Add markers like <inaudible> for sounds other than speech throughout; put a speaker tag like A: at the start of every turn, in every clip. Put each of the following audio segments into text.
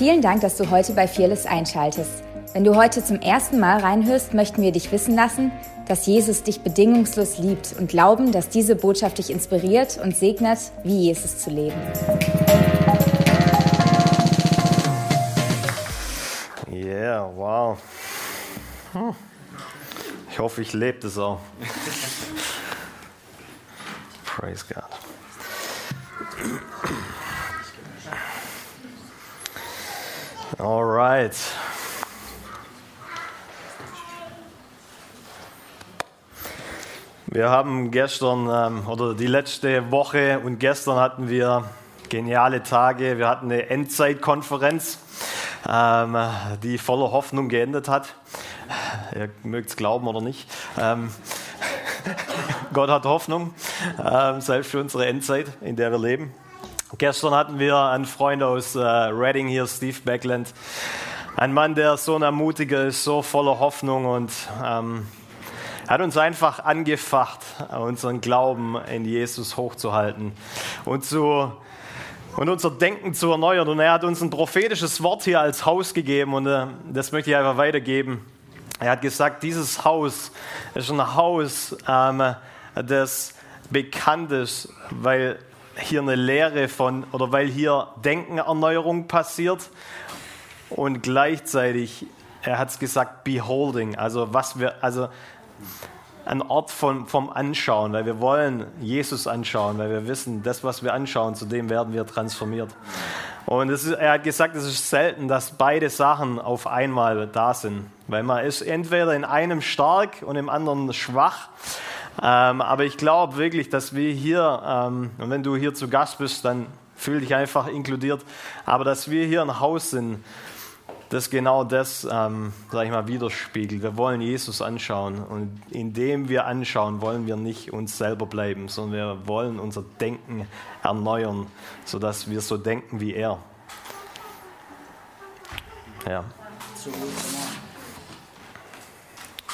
A: Vielen Dank, dass du heute bei Fearless einschaltest. Wenn du heute zum ersten Mal reinhörst, möchten wir dich wissen lassen, dass Jesus dich bedingungslos liebt und glauben, dass diese Botschaft dich inspiriert und segnet, wie Jesus zu leben.
B: Yeah, wow. Hm. Ich hoffe, ich lebe das auch. <laughs> Praise God. All right. Wir haben gestern ähm, oder die letzte Woche und gestern hatten wir geniale Tage. Wir hatten eine Endzeitkonferenz, ähm, die voller Hoffnung geendet hat. Ihr mögt es glauben oder nicht. Ähm, <laughs> Gott hat Hoffnung, ähm, selbst für unsere Endzeit, in der wir leben. Gestern hatten wir einen Freund aus äh, Reading hier, Steve Beckland. Ein Mann, der so ein Ermutiger ist, so voller Hoffnung und ähm, hat uns einfach angefacht, unseren Glauben in Jesus hochzuhalten und, zu, und unser Denken zu erneuern. Und er hat uns ein prophetisches Wort hier als Haus gegeben und äh, das möchte ich einfach weitergeben. Er hat gesagt, dieses Haus ist ein Haus, ähm, das bekannt ist, weil hier eine Lehre von, oder weil hier Denkenerneuerung passiert und gleichzeitig, er hat es gesagt, beholding, also was wir, also ein Ort von, vom Anschauen, weil wir wollen Jesus anschauen, weil wir wissen, das, was wir anschauen, zu dem werden wir transformiert. Und ist, er hat gesagt, es ist selten, dass beide Sachen auf einmal da sind, weil man ist entweder in einem stark und im anderen schwach. Ähm, aber ich glaube wirklich, dass wir hier, ähm, und wenn du hier zu Gast bist, dann fühl dich einfach inkludiert, aber dass wir hier ein Haus sind, das genau das, ähm, sag ich mal, widerspiegelt. Wir wollen Jesus anschauen und indem wir anschauen, wollen wir nicht uns selber bleiben, sondern wir wollen unser Denken erneuern, sodass wir so denken wie er. Ja.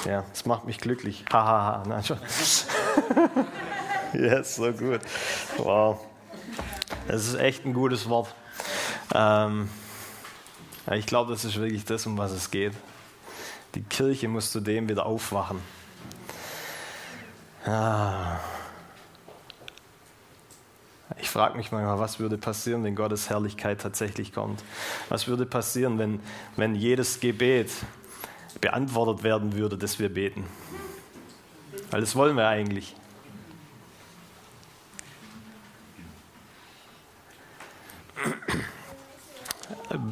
B: Ja, das macht mich glücklich. Hahaha. Ha, ha. <laughs> yes, so gut. Wow. Das ist echt ein gutes Wort. Ähm, ich glaube, das ist wirklich das, um was es geht. Die Kirche muss zu dem wieder aufwachen. Ah. Ich frage mich manchmal, was würde passieren, wenn Gottes Herrlichkeit tatsächlich kommt? Was würde passieren, wenn, wenn jedes Gebet beantwortet werden würde, das wir beten. Weil das wollen wir eigentlich.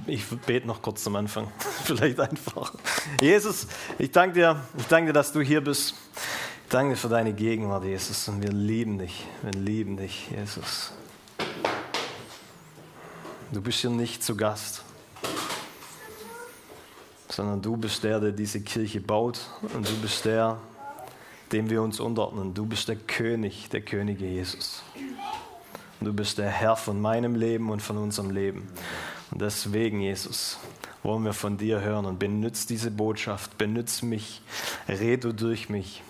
B: Ich bete noch kurz zum Anfang. <laughs> Vielleicht einfach. Jesus, ich danke dir, ich danke dir, dass du hier bist. Ich danke dir für deine Gegenwart, Jesus. Und wir lieben dich. Wir lieben dich, Jesus. Du bist hier nicht zu Gast sondern du bist der, der diese Kirche baut und du bist der, dem wir uns unterordnen. Du bist der König, der Könige Jesus. Und du bist der Herr von meinem Leben und von unserem Leben. Und deswegen, Jesus, wollen wir von dir hören und benütze diese Botschaft, benütze mich, rede durch mich,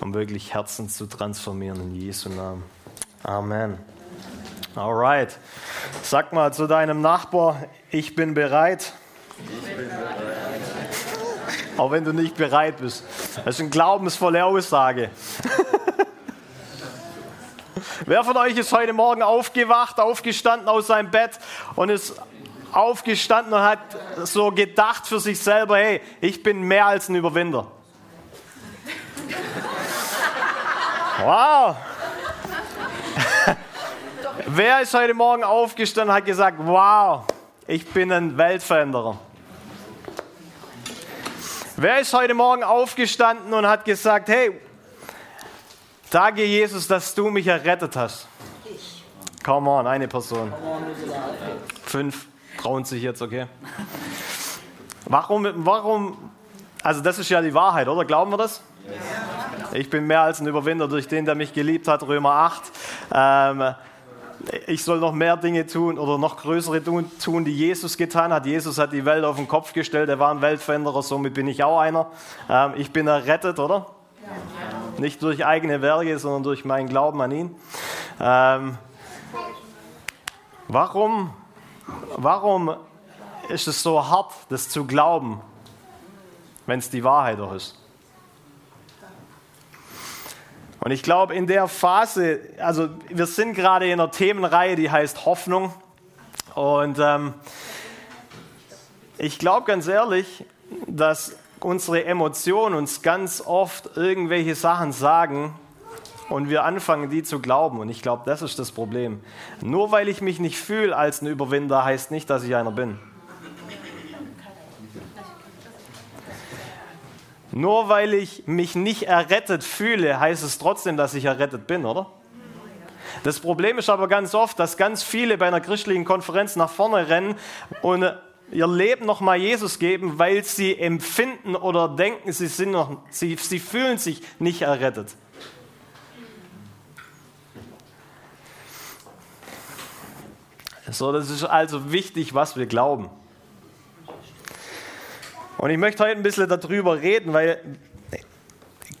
B: um wirklich Herzen zu transformieren in Jesu Namen. Amen. Alright. Sag mal zu deinem Nachbar, ich bin bereit. Auch wenn du nicht bereit bist. Das ist eine glaubensvolle Aussage. <laughs> Wer von euch ist heute Morgen aufgewacht, aufgestanden aus seinem Bett und ist aufgestanden und hat so gedacht für sich selber, hey, ich bin mehr als ein Überwinder. <laughs> Wow. <laughs> Wer ist heute Morgen aufgestanden und hat gesagt, wow, ich bin ein Weltveränderer? Wer ist heute Morgen aufgestanden und hat gesagt, hey, danke Jesus, dass du mich errettet hast? Ich. Come on, eine Person. Fünf trauen sich jetzt, okay? Warum, warum, also das ist ja die Wahrheit, oder? Glauben wir das? Ich bin mehr als ein Überwinder durch den, der mich geliebt hat, Römer 8. Ähm, ich soll noch mehr Dinge tun oder noch größere tun, die Jesus getan hat. Jesus hat die Welt auf den Kopf gestellt, er war ein Weltveränderer, somit bin ich auch einer. Ähm, ich bin errettet, oder? Nicht durch eigene Werke, sondern durch meinen Glauben an ihn. Ähm, warum warum ist es so hart, das zu glauben, wenn es die Wahrheit doch ist? Und ich glaube, in der Phase, also wir sind gerade in einer Themenreihe, die heißt Hoffnung. Und ähm, ich glaube ganz ehrlich, dass unsere Emotionen uns ganz oft irgendwelche Sachen sagen und wir anfangen, die zu glauben. Und ich glaube, das ist das Problem. Nur weil ich mich nicht fühle als ein Überwinder, heißt nicht, dass ich einer bin. Nur weil ich mich nicht errettet fühle, heißt es trotzdem, dass ich errettet bin, oder? Das Problem ist aber ganz oft, dass ganz viele bei einer christlichen Konferenz nach vorne rennen und ihr Leben nochmal Jesus geben, weil sie empfinden oder denken, sie, sind noch, sie, sie fühlen sich nicht errettet. So, das ist also wichtig, was wir glauben. Und ich möchte heute ein bisschen darüber reden, weil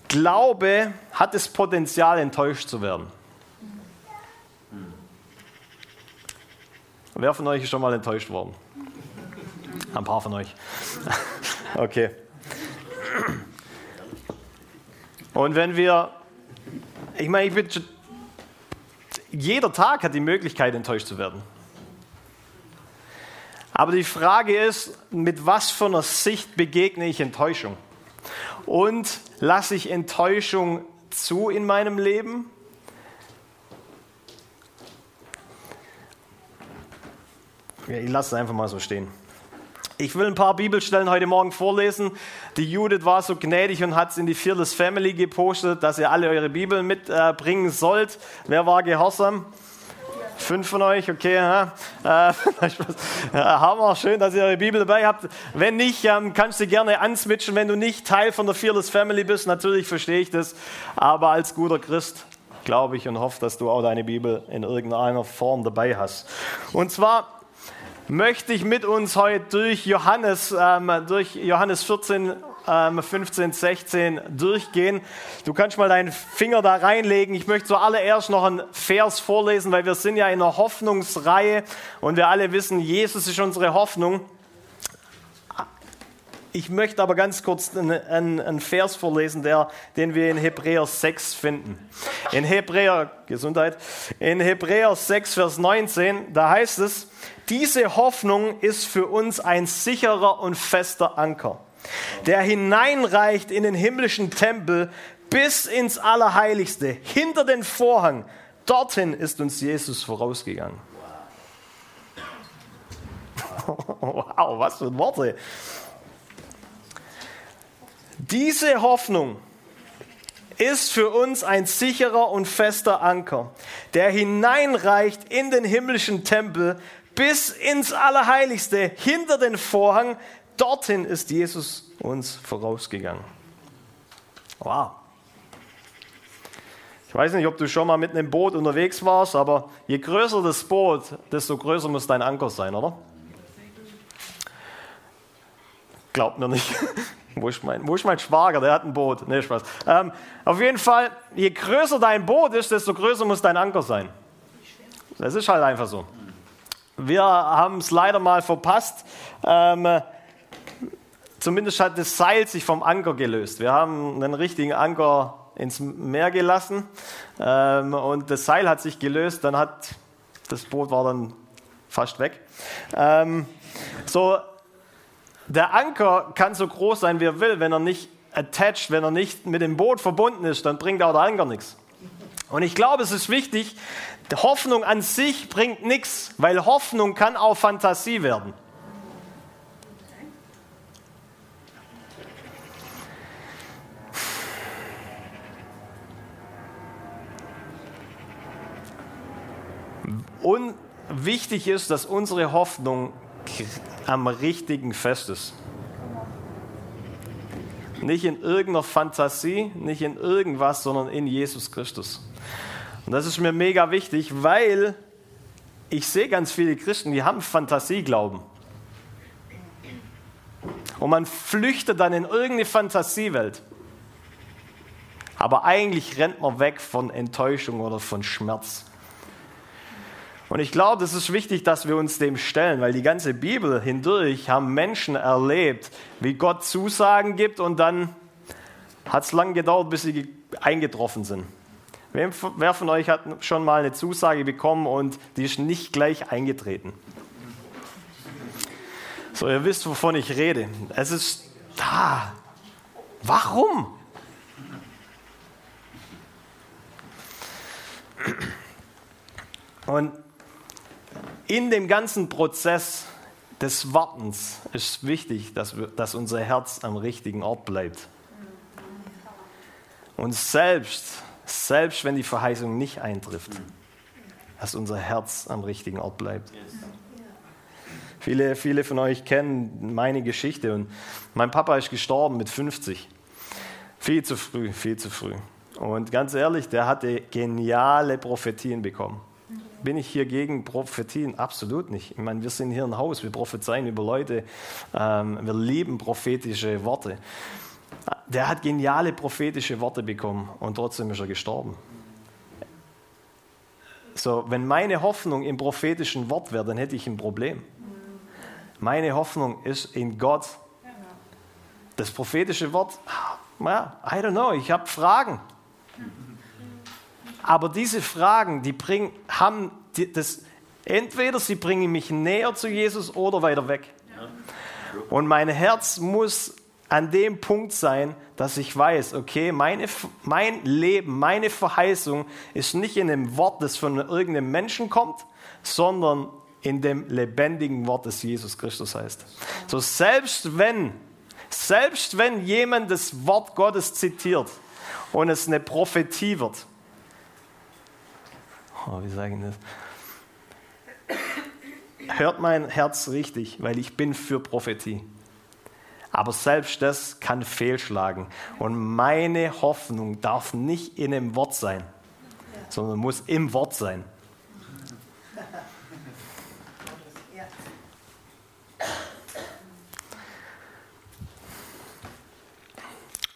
B: Glaube hat das Potenzial, enttäuscht zu werden. Wer von euch ist schon mal enttäuscht worden? Ein paar von euch. <laughs> Okay. Und wenn wir, ich meine, ich bin, jeder Tag hat die Möglichkeit, enttäuscht zu werden. Aber die Frage ist, mit was für einer Sicht begegne ich Enttäuschung? Und lasse ich Enttäuschung zu in meinem Leben? Ich lasse es einfach mal so stehen. Ich will ein paar Bibelstellen heute Morgen vorlesen. Die Judith war so gnädig und hat es in die Fearless Family gepostet, dass ihr alle eure Bibeln mitbringen sollt. Wer war gehorsam? Fünf von euch, okay. Ja. Äh, <laughs> Hammer, schön, dass ihr eure Bibel dabei habt. Wenn nicht, ähm, kannst du gerne answitchen, wenn du nicht Teil von der Fearless Family bist. Natürlich verstehe ich das, aber als guter Christ glaube ich und hoffe, dass du auch deine Bibel in irgendeiner Form dabei hast. Und zwar möchte ich mit uns heute durch Johannes, ähm, durch Johannes 14 15, ähm, 16 durchgehen. Du kannst mal deinen Finger da reinlegen. Ich möchte zuallererst noch einen Vers vorlesen, weil wir sind ja in einer Hoffnungsreihe und wir alle wissen, Jesus ist unsere Hoffnung. Ich möchte aber ganz kurz einen, Vers vorlesen, der, den wir in Hebräer 6 finden. In Hebräer, Gesundheit, in Hebräer 6, Vers 19, da heißt es, diese Hoffnung ist für uns ein sicherer und fester Anker der hineinreicht in den himmlischen Tempel bis ins Allerheiligste, hinter den Vorhang. Dorthin ist uns Jesus vorausgegangen. <laughs> Wow, was für Worte. Diese Hoffnung ist für uns ein sicherer und fester Anker, der hineinreicht in den himmlischen Tempel bis ins Allerheiligste, hinter den Vorhang, dorthin ist Jesus uns vorausgegangen. Wow. Ich weiß nicht, ob du schon mal mit einem Boot unterwegs warst, aber je größer das Boot, desto größer muss dein Anker sein, oder? Glaubt mir nicht. <laughs> wo, ist mein, wo ist mein Schwager? Der hat ein Boot. Nee, Spaß. Ähm, auf jeden Fall, je größer dein Boot ist, desto größer muss dein Anker sein. Das ist halt einfach so. Wir haben es leider mal verpasst. Ähm, Zumindest hat das Seil sich vom Anker gelöst. Wir haben einen richtigen Anker ins Meer gelassen ähm, und das Seil hat sich gelöst. Dann hat das Boot war dann fast weg. Ähm, so, der Anker kann so groß sein, wie er will, wenn er nicht attached, wenn er nicht mit dem Boot verbunden ist, dann bringt auch der Anker nichts. Und ich glaube, es ist wichtig, Hoffnung an sich bringt nichts, weil Hoffnung kann auch Fantasie werden. Und wichtig ist, dass unsere Hoffnung am richtigen Fest ist. Nicht in irgendeiner Fantasie, nicht in irgendwas, sondern in Jesus Christus. Und das ist mir mega wichtig, weil ich sehe ganz viele Christen, die haben Fantasieglauben. Und man flüchtet dann in irgendeine Fantasiewelt. Aber eigentlich rennt man weg von Enttäuschung oder von Schmerz. Und ich glaube, es ist wichtig, dass wir uns dem stellen, weil die ganze Bibel hindurch haben Menschen erlebt, wie Gott Zusagen gibt und dann hat es lang gedauert, bis sie eingetroffen sind. Wer von euch hat schon mal eine Zusage bekommen und die ist nicht gleich eingetreten? So, ihr wisst, wovon ich rede. Es ist da. Warum? Und in dem ganzen Prozess des Wartens ist wichtig, dass, wir, dass unser Herz am richtigen Ort bleibt. Und selbst, selbst wenn die Verheißung nicht eintrifft, dass unser Herz am richtigen Ort bleibt. Viele, viele von euch kennen meine Geschichte und mein Papa ist gestorben mit 50. Viel zu früh, viel zu früh. Und ganz ehrlich, der hatte geniale Prophetien bekommen. Bin ich hier gegen Prophetien? Absolut nicht. Ich meine, wir sind hier ein Haus, wir prophezeien über Leute, ähm, wir lieben prophetische Worte. Der hat geniale prophetische Worte bekommen und trotzdem ist er gestorben. So, wenn meine Hoffnung im prophetischen Wort wäre, dann hätte ich ein Problem. Meine Hoffnung ist in Gott. Das prophetische Wort, ja, I don't know, ich habe Fragen. Aber diese Fragen, die bringen, haben das, entweder sie bringen mich näher zu Jesus oder weiter weg. Und mein Herz muss an dem Punkt sein, dass ich weiß, okay, meine, mein Leben, meine Verheißung ist nicht in dem Wort, das von irgendeinem Menschen kommt, sondern in dem lebendigen Wort, das Jesus Christus heißt. So selbst wenn, selbst wenn jemand das Wort Gottes zitiert und es eine Prophetie wird, oh, wie sagen das? Hört mein Herz richtig, weil ich bin für Prophetie. Aber selbst das kann fehlschlagen. Und meine Hoffnung darf nicht in dem Wort sein, sondern muss im Wort sein.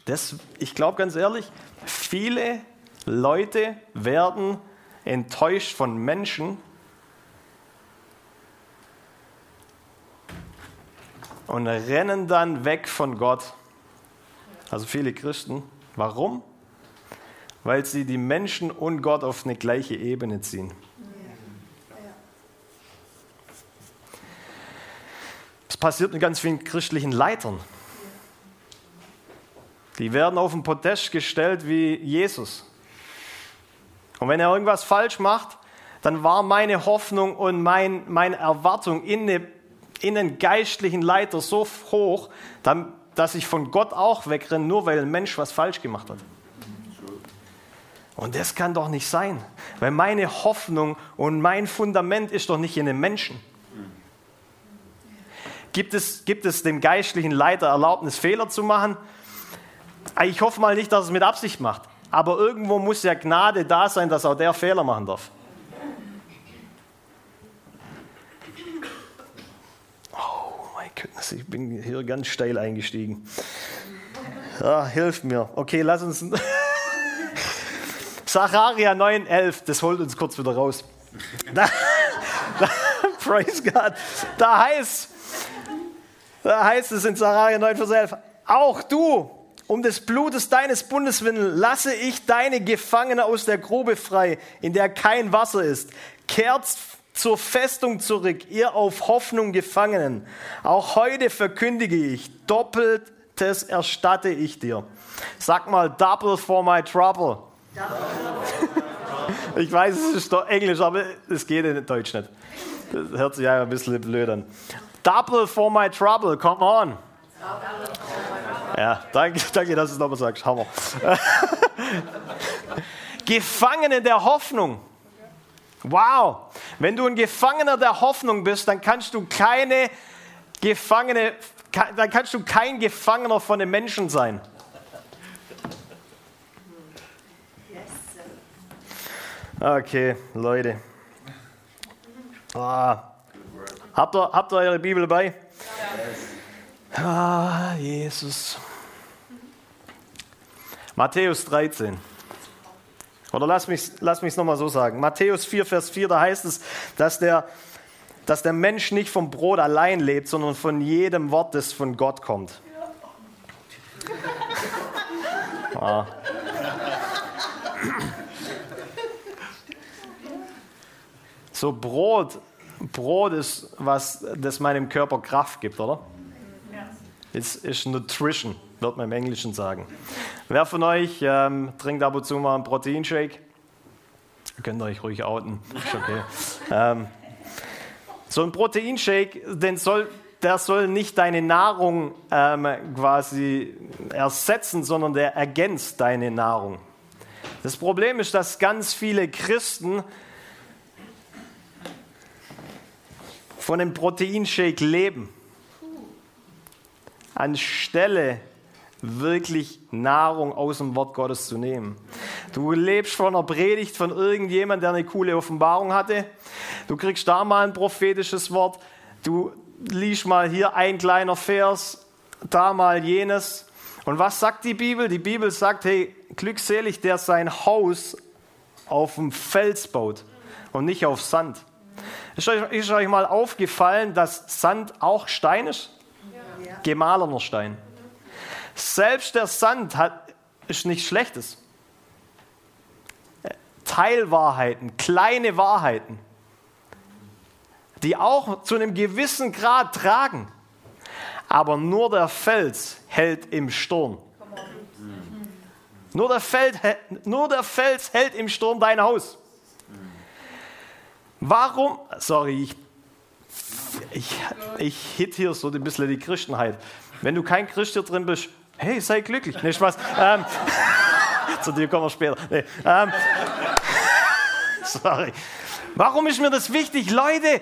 B: Das, ich glaube ganz ehrlich, viele Leute werden enttäuscht von Menschen und rennen dann weg von Gott. Also viele Christen. Warum? Weil sie die Menschen und Gott auf eine gleiche Ebene ziehen. Das passiert mit ganz vielen christlichen Leitern. Die werden auf den Podest gestellt wie Jesus. Und wenn er irgendwas falsch macht, dann war meine Hoffnung und mein, meine Erwartung in, eine, in einen geistlichen Leiter so hoch, dass ich von Gott auch wegrenne, nur weil ein Mensch was falsch gemacht hat. Und das kann doch nicht sein, weil meine Hoffnung und mein Fundament ist doch nicht in den Menschen. Gibt es, gibt es dem geistlichen Leiter Erlaubnis, Fehler zu machen? Ich hoffe mal nicht, dass es mit Absicht macht. Aber irgendwo muss ja Gnade da sein, dass auch der Fehler machen darf. Oh mein Gott, ich bin hier ganz steil eingestiegen. Ja, hilft mir. Okay, lass uns. <laughs> Sacharia 9,11, das holt uns kurz wieder raus. Da, da, <laughs> praise God. Da heißt, da heißt es in Sacharia 9, Vers 11, auch du, um des Blutes deines Bundes willen lasse ich deine Gefangene aus der Grube frei, in der kein Wasser ist. Kehrt zur Festung zurück, ihr auf Hoffnung Gefangenen. Auch heute verkündige ich, doppeltes erstatte ich dir. Sag mal, double for my trouble. ich weiß, es ist doch Englisch, aber es geht in Deutsch nicht. Das hört sich ja ein bisschen blöd an. Double for my trouble, come on. Ja, danke, danke dass du es nochmal sagst. Hammer. <laughs> Gefangene der Hoffnung. Wow. Wenn du ein Gefangener der Hoffnung bist, dann kannst du keine Gefangene, dann kannst du kein Gefangener von den Menschen sein. Okay, Leute. Ah. Habt, ihr, habt ihr eure Bibel dabei? Ah, Jesus. Matthäus 13. Oder lass mich es lass nochmal so sagen. Matthäus 4, Vers 4, da heißt es, dass der, dass der Mensch nicht vom Brot allein lebt, sondern von jedem Wort, das von Gott kommt. Ah. So Brot, Brot ist was, das meinem Körper Kraft gibt, oder? Es ist Nutrition, wird man im Englischen sagen. Wer von euch ähm, trinkt ab und zu mal einen Proteinshake? Könnt ihr euch ruhig outen. Ist okay. ähm, so ein Proteinshake, den soll, der soll nicht deine Nahrung ähm, quasi ersetzen, sondern der ergänzt deine Nahrung. Das Problem ist, dass ganz viele Christen von dem Proteinshake leben, anstelle wirklich Nahrung aus dem Wort Gottes zu nehmen. Du lebst von einer Predigt von irgendjemand, der eine coole Offenbarung hatte. Du kriegst da mal ein prophetisches Wort. Du liest mal hier ein kleiner Vers, da mal jenes. Und was sagt die Bibel? Die Bibel sagt, hey, glückselig, der sein Haus auf dem Fels baut und nicht auf Sand. Ist euch, ist euch mal aufgefallen, dass Sand auch Stein ist? Gemahlener Stein. Selbst der Sand hat, ist nichts Schlechtes. Teilwahrheiten, kleine Wahrheiten, die auch zu einem gewissen Grad tragen. Aber nur der Fels hält im Sturm. Nur der, Feld, nur der Fels hält im Sturm dein Haus. Warum? Sorry, ich, ich, ich hit hier so ein bisschen die Christenheit. Wenn du kein Christ hier drin bist, hey, sei glücklich. Nee, Spaß. Ähm, <laughs> zu dir kommen wir später. Nee, ähm, <laughs> sorry. Warum ist mir das wichtig? Leute,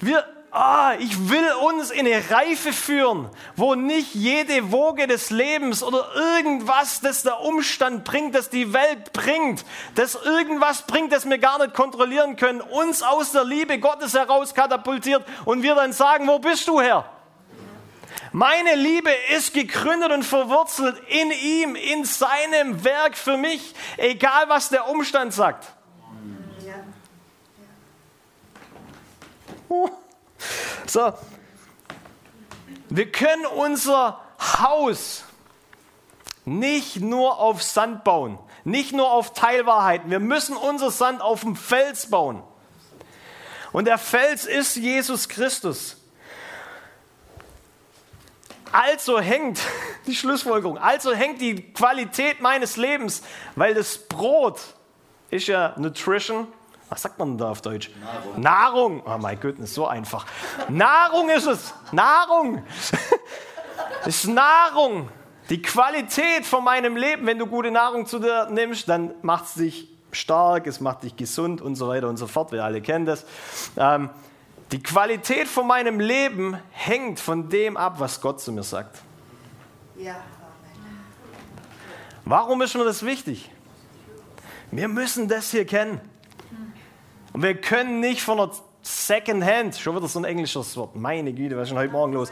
B: wir, ah, ich will uns in eine Reife führen, wo nicht jede Woge des Lebens oder irgendwas, das der Umstand bringt, das die Welt bringt, das irgendwas bringt, das wir gar nicht kontrollieren können, uns aus der Liebe Gottes heraus katapultiert und wir dann sagen, wo bist du Herr? Meine Liebe ist gegründet und verwurzelt in ihm, in seinem Werk für mich, egal was der Umstand sagt. So, wir können unser Haus nicht nur auf Sand bauen, nicht nur auf Teilwahrheiten. Wir müssen unser Sand auf dem Fels bauen. Und der Fels ist Jesus Christus. Also hängt <laughs> die Schlussfolgerung, also hängt die Qualität meines Lebens, weil das Brot ist ja Nutrition. Was sagt man da auf Deutsch? Nahrung. Nahrung. Oh mein Gott, ist so einfach. Nahrung ist es. Nahrung. <laughs> ist Nahrung. Die Qualität von meinem Leben, wenn du gute Nahrung zu dir nimmst, dann macht es dich stark, es macht dich gesund und so weiter und so fort. Wir alle kennen das. Ähm, die Qualität von meinem Leben hängt von dem ab, was Gott zu mir sagt. Ja. Warum ist mir das wichtig? Wir müssen das hier kennen. Und wir können nicht von der Second Hand, schon wieder so ein englisches Wort, meine Güte, was ist denn heute Morgen los?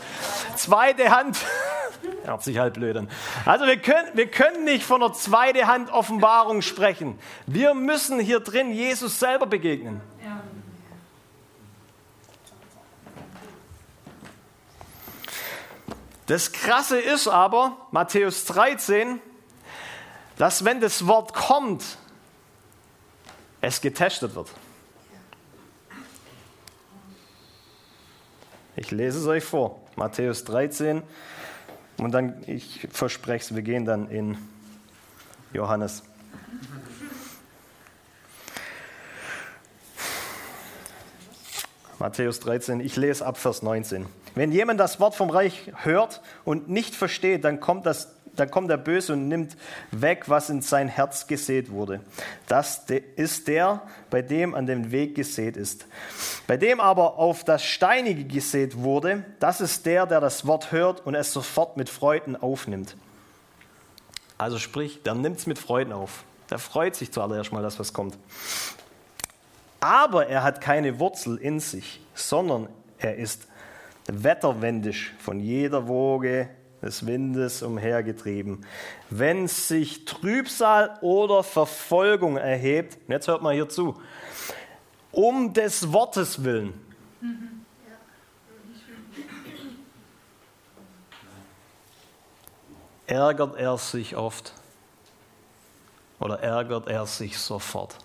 B: Zweite Hand, <laughs> hört sich halt blöd an. Also wir können, wir können nicht von der zweite Hand Offenbarung sprechen. Wir müssen hier drin Jesus selber begegnen. Das Krasse ist aber, Matthäus 13, dass wenn das Wort kommt, es getestet wird. Ich lese es euch vor, Matthäus 13, und dann, ich verspreche es, wir gehen dann in Johannes. Matthäus 13, ich lese ab Vers 19. Wenn jemand das Wort vom Reich hört und nicht versteht, dann kommt, das, dann kommt der Böse und nimmt weg, was in sein Herz gesät wurde. Das ist der, bei dem an dem Weg gesät ist. Bei dem aber auf das Steinige gesät wurde, das ist der, der das Wort hört und es sofort mit Freuden aufnimmt. Also sprich, der nimmt es mit Freuden auf. Der freut sich zuallererst mal, dass was kommt. Aber er hat keine Wurzel in sich, sondern er ist wetterwendisch von jeder Woge des Windes umhergetrieben. Wenn sich Trübsal oder Verfolgung erhebt, jetzt hört mal hier zu, um des Wortes willen. Ärgert er sich oft oder ärgert er sich sofort?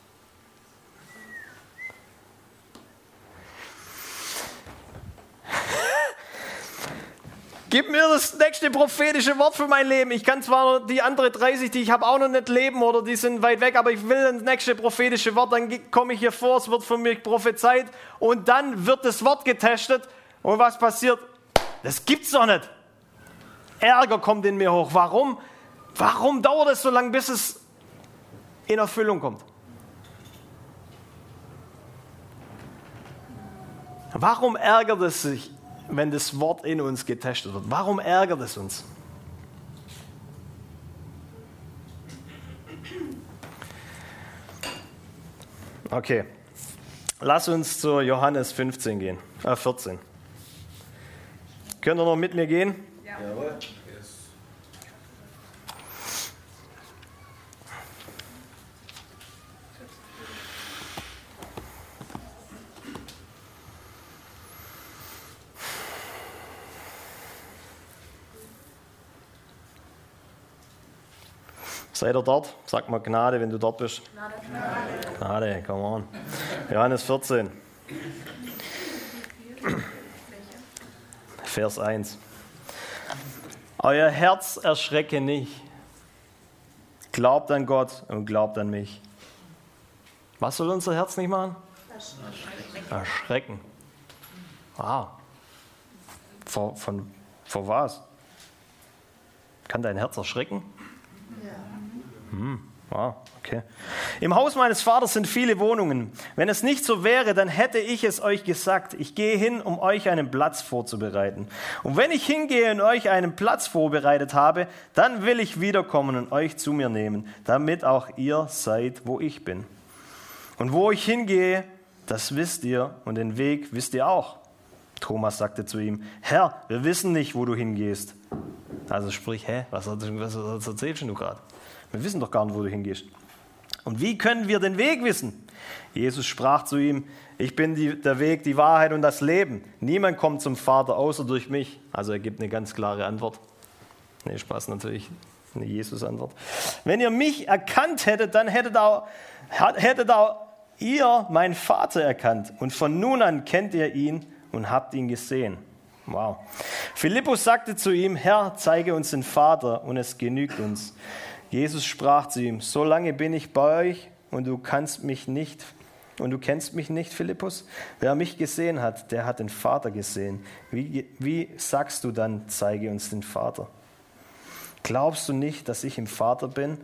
B: Gib mir das nächste prophetische Wort für mein Leben. Ich kann zwar die andere 30, die ich habe, auch noch nicht leben oder die sind weit weg, aber ich will das nächste prophetische Wort. Dann komme ich hier vor, es wird von mir prophezeit und dann wird das Wort getestet. Und was passiert? Das gibt's doch nicht. Ärger kommt in mir hoch. Warum? Warum dauert es so lange, bis es in Erfüllung kommt? Warum ärgert es sich wenn das Wort in uns getestet wird. Warum ärgert es uns? Okay, lass uns zu Johannes 15 gehen, äh 14. Könnt ihr noch mit mir gehen? Ja. Jawohl. Seid ihr dort? Sag mal Gnade, wenn du dort bist. Gnade, Gnade. Come on. Johannes 14. Vers 1. Euer Herz erschrecke nicht. Glaubt an Gott und glaubt an mich. Was soll unser Herz nicht machen? Erschrecken. Wow. Vor, von, vor was? Kann dein Herz erschrecken? Hm, wow, okay. Im Haus meines Vaters sind viele Wohnungen. Wenn es nicht so wäre, dann hätte ich es euch gesagt. Ich gehe hin, um euch einen Platz vorzubereiten. Und wenn ich hingehe und euch einen Platz vorbereitet habe, dann will ich wiederkommen und euch zu mir nehmen, damit auch ihr seid, wo ich bin. Und wo ich hingehe, das wisst ihr und den Weg wisst ihr auch. Thomas sagte zu ihm, Herr, wir wissen nicht, wo du hingehst. Also sprich, hä, was, was, was erzählst du gerade? Wir wissen doch gar nicht, wo du hingehst. Und wie können wir den Weg wissen? Jesus sprach zu ihm, ich bin die, der Weg, die Wahrheit und das Leben. Niemand kommt zum Vater außer durch mich. Also er gibt eine ganz klare Antwort. Nee, Spaß natürlich, eine Jesus-Antwort. Wenn ihr mich erkannt hättet, dann hättet auch, hättet auch ihr meinen Vater erkannt. Und von nun an kennt ihr ihn und habt ihn gesehen. Wow. Philippus sagte zu ihm, Herr, zeige uns den Vater und es genügt uns. Jesus sprach zu ihm, so lange bin ich bei euch und du kannst mich nicht und du kennst mich nicht, Philippus? Wer mich gesehen hat, der hat den Vater gesehen. Wie, wie sagst du dann, zeige uns den Vater? Glaubst du nicht, dass ich im Vater bin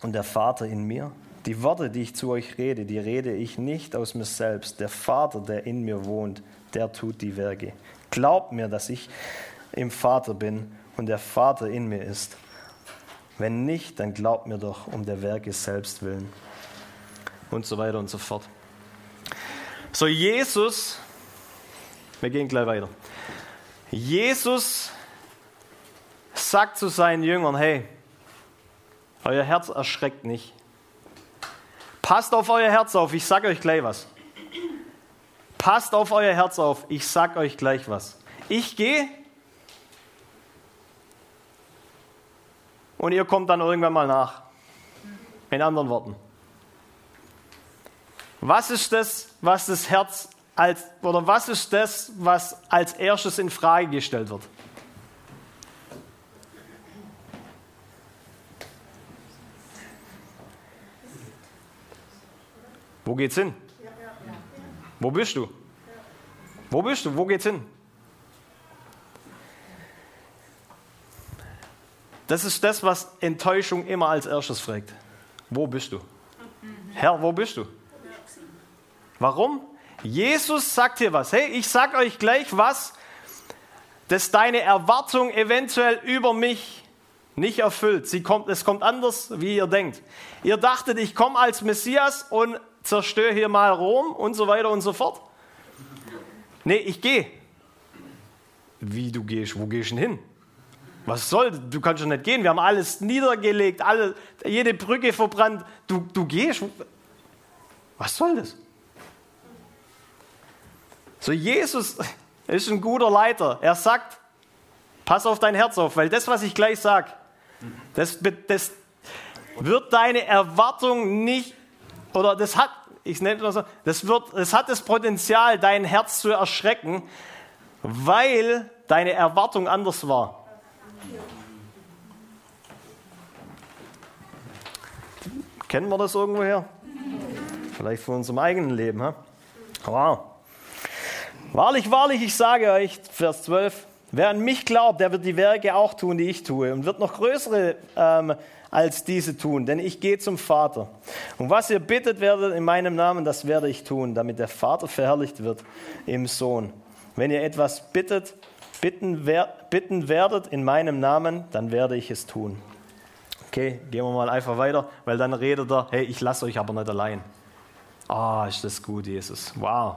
B: und der Vater in mir? Die Worte, die ich zu euch rede, die rede ich nicht aus mir selbst. Der Vater, der in mir wohnt, der tut die Werke. Glaubt mir, dass ich im Vater bin und der Vater in mir ist. Wenn nicht, dann glaubt mir doch um der Werke selbst willen. Und so weiter und so fort. So, Jesus, wir gehen gleich weiter. Jesus sagt zu seinen Jüngern: Hey, euer Herz erschreckt nicht. Passt auf euer Herz auf, ich sage euch gleich was. Passt auf euer Herz auf, ich sage euch gleich was. Ich gehe, und ihr kommt dann irgendwann mal nach. In anderen Worten. Was ist das, was das Herz als, oder was ist das, was als erstes in Frage gestellt wird? Wo geht's hin? Wo bist du? Wo bist du? Wo geht's hin? Das ist das, was Enttäuschung immer als erstes fragt. Wo bist du? Herr, wo bist du? Warum? Jesus sagt hier was. Hey, ich sag euch gleich was, das deine Erwartung eventuell über mich nicht erfüllt. Sie kommt, es kommt anders, wie ihr denkt. Ihr dachtet, ich komme als Messias und zerstöre hier mal Rom und so weiter und so fort. Nee, ich gehe. Wie du gehst, wo gehst du hin? Was soll, du kannst schon nicht gehen, wir haben alles niedergelegt, alle, jede Brücke verbrannt, du, du gehst. Was soll das? So, Jesus <laughs> ist ein guter Leiter. Er sagt, pass auf dein Herz auf, weil das, was ich gleich sage, das, das wird deine Erwartung nicht, oder das hat, ich nenne das so, das, wird, das hat das Potenzial, dein Herz zu erschrecken, weil deine Erwartung anders war. Kennen wir das irgendwoher? Vielleicht von unserem eigenen Leben. He? Wow. Wahrlich, wahrlich, ich sage euch, Vers 12, wer an mich glaubt, der wird die Werke auch tun, die ich tue und wird noch größere ähm, als diese tun, denn ich gehe zum Vater. Und was ihr bittet werdet in meinem Namen, das werde ich tun, damit der Vater verherrlicht wird im Sohn. Wenn ihr etwas bittet, bitten, wer, bitten werdet in meinem Namen, dann werde ich es tun. Okay, gehen wir mal einfach weiter, weil dann redet er, hey, ich lasse euch aber nicht allein. Ah, oh, ist das gut, Jesus. Wow.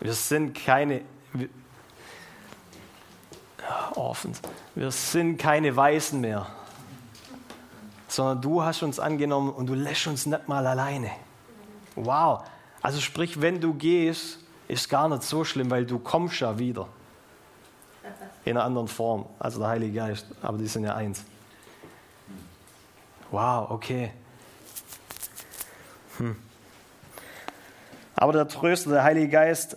B: Wir sind keine Orphans. Wir sind keine Weißen mehr sondern du hast uns angenommen und du lässt uns nicht mal alleine. Wow. Also sprich, wenn du gehst, ist gar nicht so schlimm, weil du kommst ja wieder. In einer anderen Form, also der Heilige Geist, aber die sind ja eins. Wow, okay. Hm. Aber der Tröster, der Heilige Geist,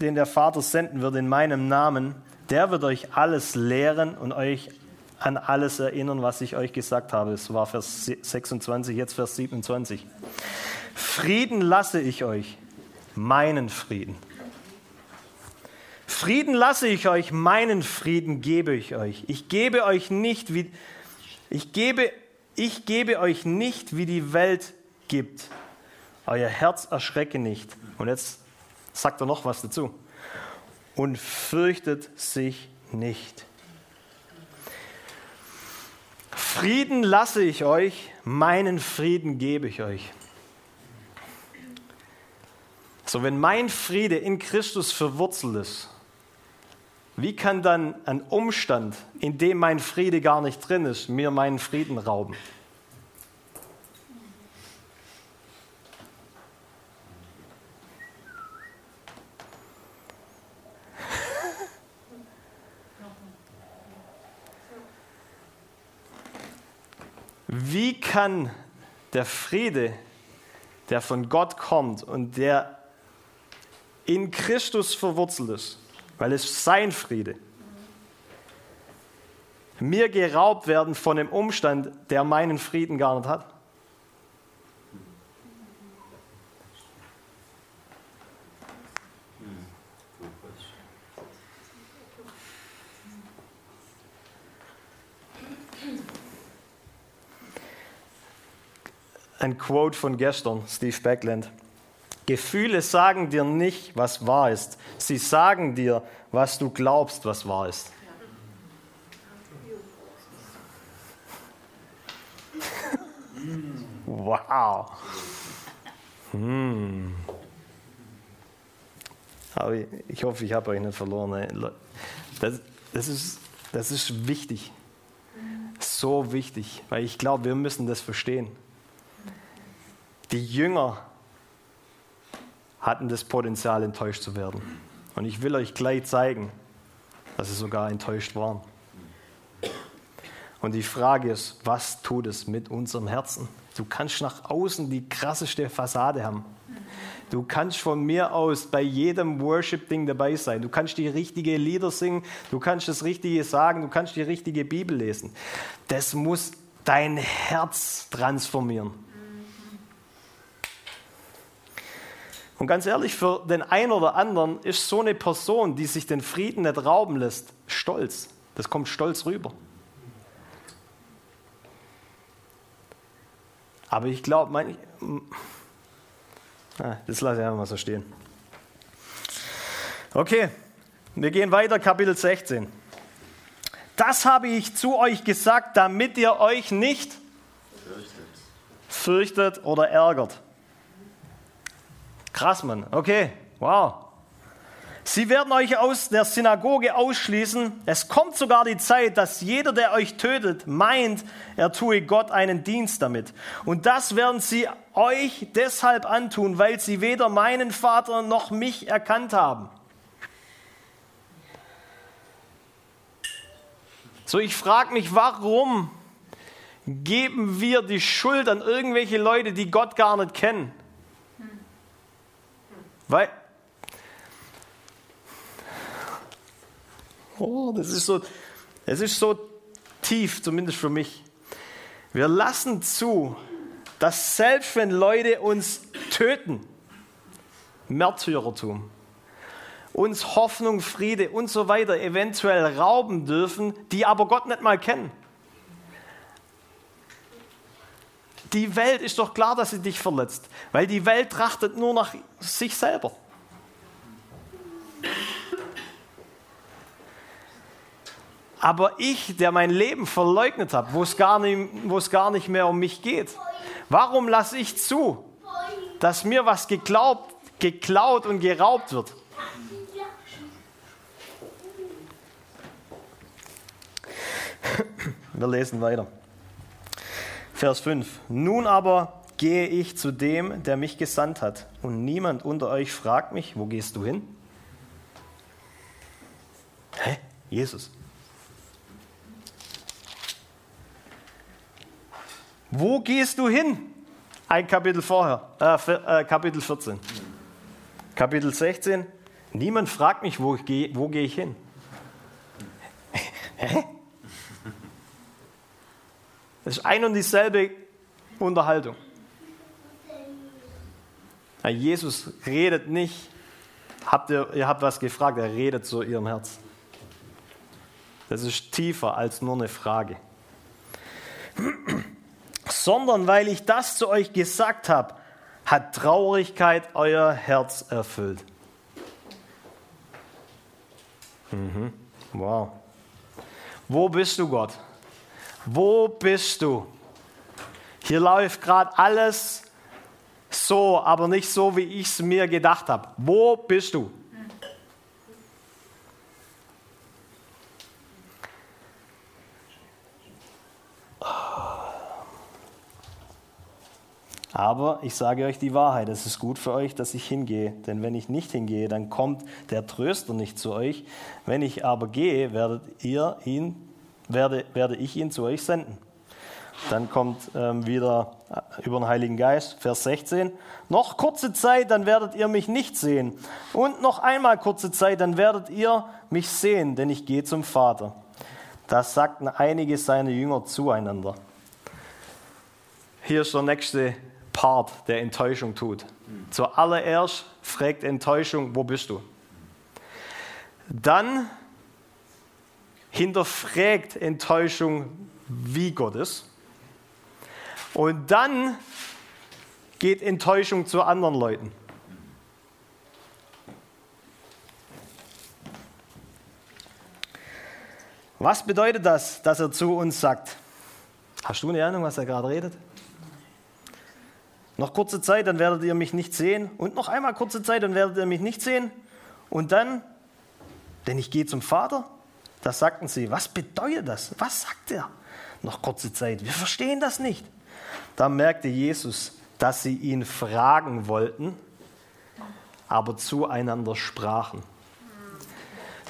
B: den der Vater senden wird in meinem Namen, der wird euch alles lehren und euch an alles erinnern, was ich euch gesagt habe. Es war Vers 26, jetzt Vers 27. Frieden lasse ich euch, meinen Frieden. Frieden lasse ich euch, meinen Frieden gebe ich euch. Ich gebe euch nicht wie ich gebe ich gebe euch nicht wie die Welt gibt. Euer Herz erschrecke nicht. Und jetzt sagt er noch was dazu. Und fürchtet sich nicht. Frieden lasse ich euch, meinen Frieden gebe ich euch. So, wenn mein Friede in Christus verwurzelt ist, wie kann dann ein Umstand, in dem mein Friede gar nicht drin ist, mir meinen Frieden rauben? Wie kann der Friede, der von Gott kommt und der in Christus verwurzelt ist, weil es sein Friede, mir geraubt werden von dem Umstand, der meinen Frieden gar nicht hat? ein Quote von gestern, Steve Backland. Gefühle sagen dir nicht, was wahr ist. Sie sagen dir, was du glaubst, was wahr ist. <laughs> wow. Hm. Aber ich hoffe, ich habe euch nicht verloren. Das, das, ist, das ist wichtig. So wichtig, weil ich glaube, wir müssen das verstehen. Die Jünger hatten das Potenzial, enttäuscht zu werden. Und ich will euch gleich zeigen, dass sie sogar enttäuscht waren. Und die Frage ist, was tut es mit unserem Herzen? Du kannst nach außen die krasseste Fassade haben. Du kannst von mir aus bei jedem Worship-Ding dabei sein. Du kannst die richtigen Lieder singen, du kannst das Richtige sagen, du kannst die richtige Bibel lesen. Das muss dein Herz transformieren. Und ganz ehrlich, für den einen oder anderen ist so eine Person, die sich den Frieden nicht rauben lässt, stolz. Das kommt stolz rüber. Aber ich glaube, mein, ah, das lasse ich einfach mal so stehen. Okay, wir gehen weiter, Kapitel 16. Das habe ich zu euch gesagt, damit ihr euch nicht fürchtet, fürchtet oder ärgert. Krass, Mann. Okay, wow. Sie werden euch aus der Synagoge ausschließen. Es kommt sogar die Zeit, dass jeder, der euch tötet, meint, er tue Gott einen Dienst damit. Und das werden sie euch deshalb antun, weil sie weder meinen Vater noch mich erkannt haben. So, ich frage mich, warum geben wir die Schuld an irgendwelche Leute, die Gott gar nicht kennen? Weil, Oh, das ist so, es ist so tief, zumindest für mich. Wir lassen zu, dass selbst wenn Leute uns töten, Märtyrertum, uns Hoffnung, Friede und so weiter eventuell rauben dürfen, die aber Gott nicht mal kennen. Die Welt ist doch klar, dass sie dich verletzt, weil die Welt trachtet nur nach sich selber. Aber ich, der mein Leben verleugnet habe, wo es gar nicht, wo es gar nicht mehr um mich geht, warum lasse ich zu, dass mir was geglaubt, geklaut und geraubt wird? Wir lesen weiter. Vers 5. Nun aber gehe ich zu dem, der mich gesandt hat, und niemand unter euch fragt mich, wo gehst du hin? Hä? Jesus. Wo gehst du hin? Ein Kapitel vorher, äh, äh, Kapitel 14. Kapitel 16. Niemand fragt mich, wo, ich wo gehe ich hin? Hä? Das ist ein und dieselbe Unterhaltung. Ja, Jesus redet nicht, habt ihr, ihr habt was gefragt, er redet zu ihrem Herz. Das ist tiefer als nur eine Frage <clears throat> sondern weil ich das zu euch gesagt habe, hat Traurigkeit euer Herz erfüllt. Mhm. Wow. Wo bist du, Gott? Wo bist du? Hier läuft gerade alles so, aber nicht so, wie ich es mir gedacht habe. Wo bist du? Aber ich sage euch die Wahrheit, es ist gut für euch, dass ich hingehe. Denn wenn ich nicht hingehe, dann kommt der Tröster nicht zu euch. Wenn ich aber gehe, werdet ihr ihn, werde, werde ich ihn zu euch senden. Dann kommt ähm, wieder äh, über den Heiligen Geist, Vers 16. Noch kurze Zeit, dann werdet ihr mich nicht sehen. Und noch einmal kurze Zeit, dann werdet ihr mich sehen, denn ich gehe zum Vater. Das sagten einige seiner Jünger zueinander. Hier ist der nächste Part der Enttäuschung tut. Zuallererst fragt Enttäuschung, wo bist du? Dann hinterfragt Enttäuschung, wie Gott ist. Und dann geht Enttäuschung zu anderen Leuten. Was bedeutet das, dass er zu uns sagt? Hast du eine Ahnung, was er gerade redet? Noch kurze Zeit, dann werdet ihr mich nicht sehen. Und noch einmal kurze Zeit, dann werdet ihr mich nicht sehen. Und dann, denn ich gehe zum Vater. Da sagten sie, was bedeutet das? Was sagt er? Noch kurze Zeit, wir verstehen das nicht. Da merkte Jesus, dass sie ihn fragen wollten, aber zueinander sprachen.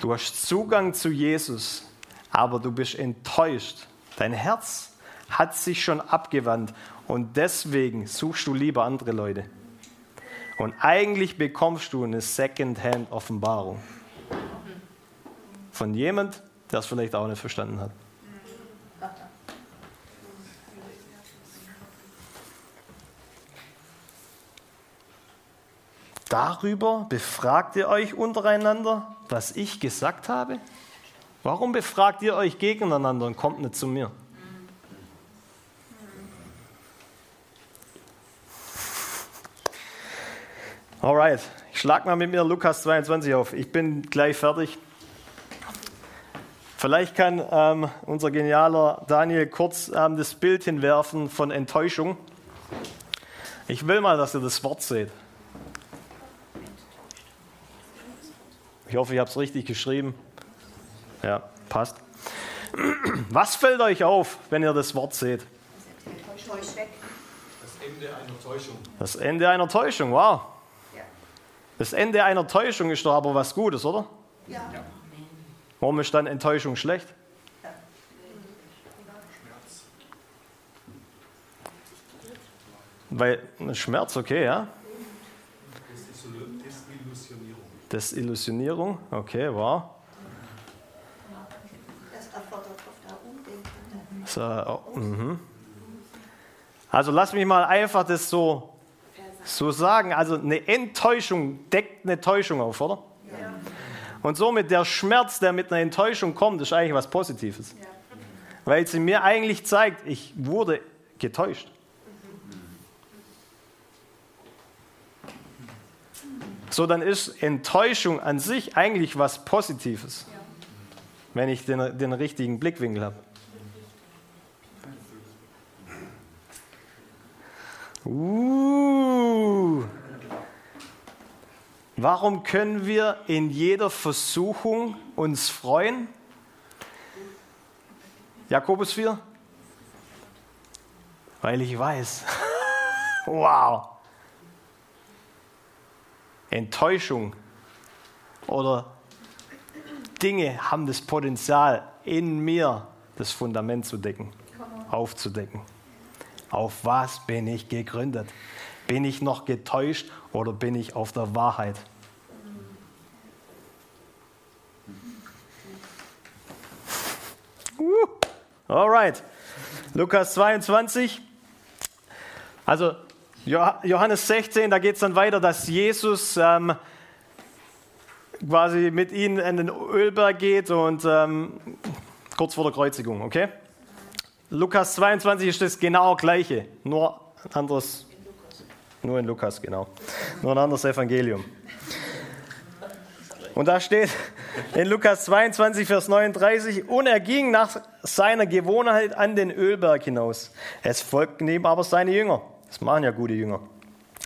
B: Du hast Zugang zu Jesus, aber du bist enttäuscht. Dein Herz hat sich schon abgewandt und deswegen suchst du lieber andere Leute. Und eigentlich bekommst du eine Second-Hand-Offenbarung von jemand, der es vielleicht auch nicht verstanden hat. Darüber befragt ihr euch untereinander, was ich gesagt habe? Warum befragt ihr euch gegeneinander und kommt nicht zu mir? Alright, ich schlag mal mit mir Lukas 22 auf. Ich bin gleich fertig. Vielleicht kann ähm, unser genialer Daniel kurz ähm, das Bild hinwerfen von Enttäuschung. Ich will mal, dass ihr das Wort seht. Ich hoffe, ich habe es richtig geschrieben. Ja, passt. <clears throat> Was fällt euch auf, wenn ihr das Wort seht?
C: Das Ende einer Täuschung.
B: Das Ende einer Täuschung, wow. Das Ende einer Täuschung ist doch aber was Gutes, oder?
D: Ja.
B: Warum ist dann Enttäuschung schlecht? Weil Schmerz, okay, ja?
C: Desillusionierung.
B: Desillusionierung, okay, wow.
D: Das erfordert oft auch Umdenken.
B: Mhm. Also lass mich mal einfach das so, so sagen. Also eine Enttäuschung deckt eine Täuschung auf, oder? Und somit der Schmerz, der mit einer Enttäuschung kommt, ist eigentlich was Positives. Weil sie mir eigentlich zeigt, ich wurde getäuscht. So, dann ist Enttäuschung an sich eigentlich was Positives, wenn ich den, den richtigen Blickwinkel habe. Uh. Warum können wir in jeder Versuchung uns freuen? Jakobus 4? Weil ich weiß. <laughs> wow. Enttäuschung oder Dinge haben das Potenzial, in mir das Fundament zu decken, aufzudecken. Auf was bin ich gegründet? Bin ich noch getäuscht oder bin ich auf der Wahrheit? Uh, Alright. Lukas 22. Also Johannes 16, da geht es dann weiter, dass Jesus ähm, quasi mit ihnen in den Ölberg geht und ähm, kurz vor der Kreuzigung, okay? Lukas 22 ist das genau gleiche, nur anderes, nur in Lukas, genau. Nur ein anderes Evangelium. Und da steht in Lukas 22, Vers 39, und er ging nach seiner Gewohnheit an den Ölberg hinaus. Es folgten ihm aber seine Jünger. Das machen ja gute Jünger.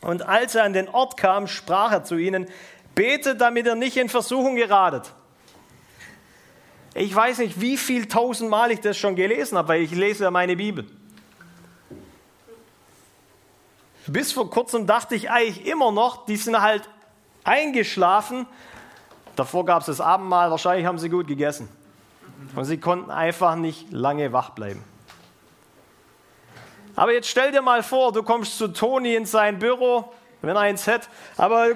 B: Und als er an den Ort kam, sprach er zu ihnen, betet, damit ihr nicht in Versuchung geratet. Ich weiß nicht, wie viel tausendmal ich das schon gelesen habe, weil ich lese ja meine Bibel. Bis vor kurzem dachte ich eigentlich immer noch, die sind halt eingeschlafen. Davor gab es das Abendmahl, wahrscheinlich haben sie gut gegessen. Und sie konnten einfach nicht lange wach bleiben. Aber jetzt stell dir mal vor, du kommst zu Toni in sein Büro, wenn er eins hat, aber